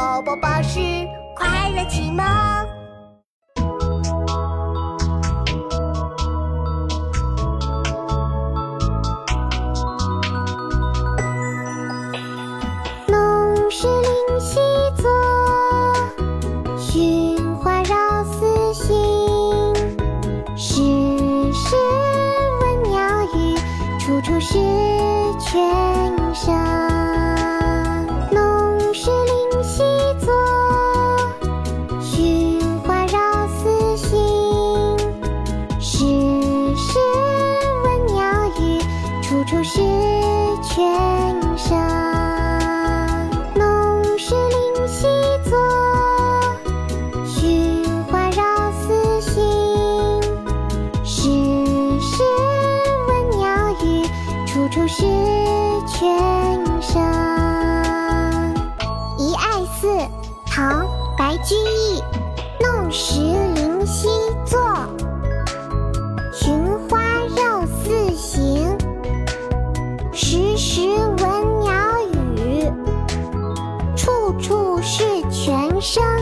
宝宝巴士快乐启蒙。弄石临溪作，寻花绕寺行。时时闻鸟语，处处是泉声。是泉声。弄石临溪作，寻花绕寺行。时时闻鸟语，处处是泉声。《遗爱寺》唐·白居易，弄石临溪时时闻鸟语，处处是泉声。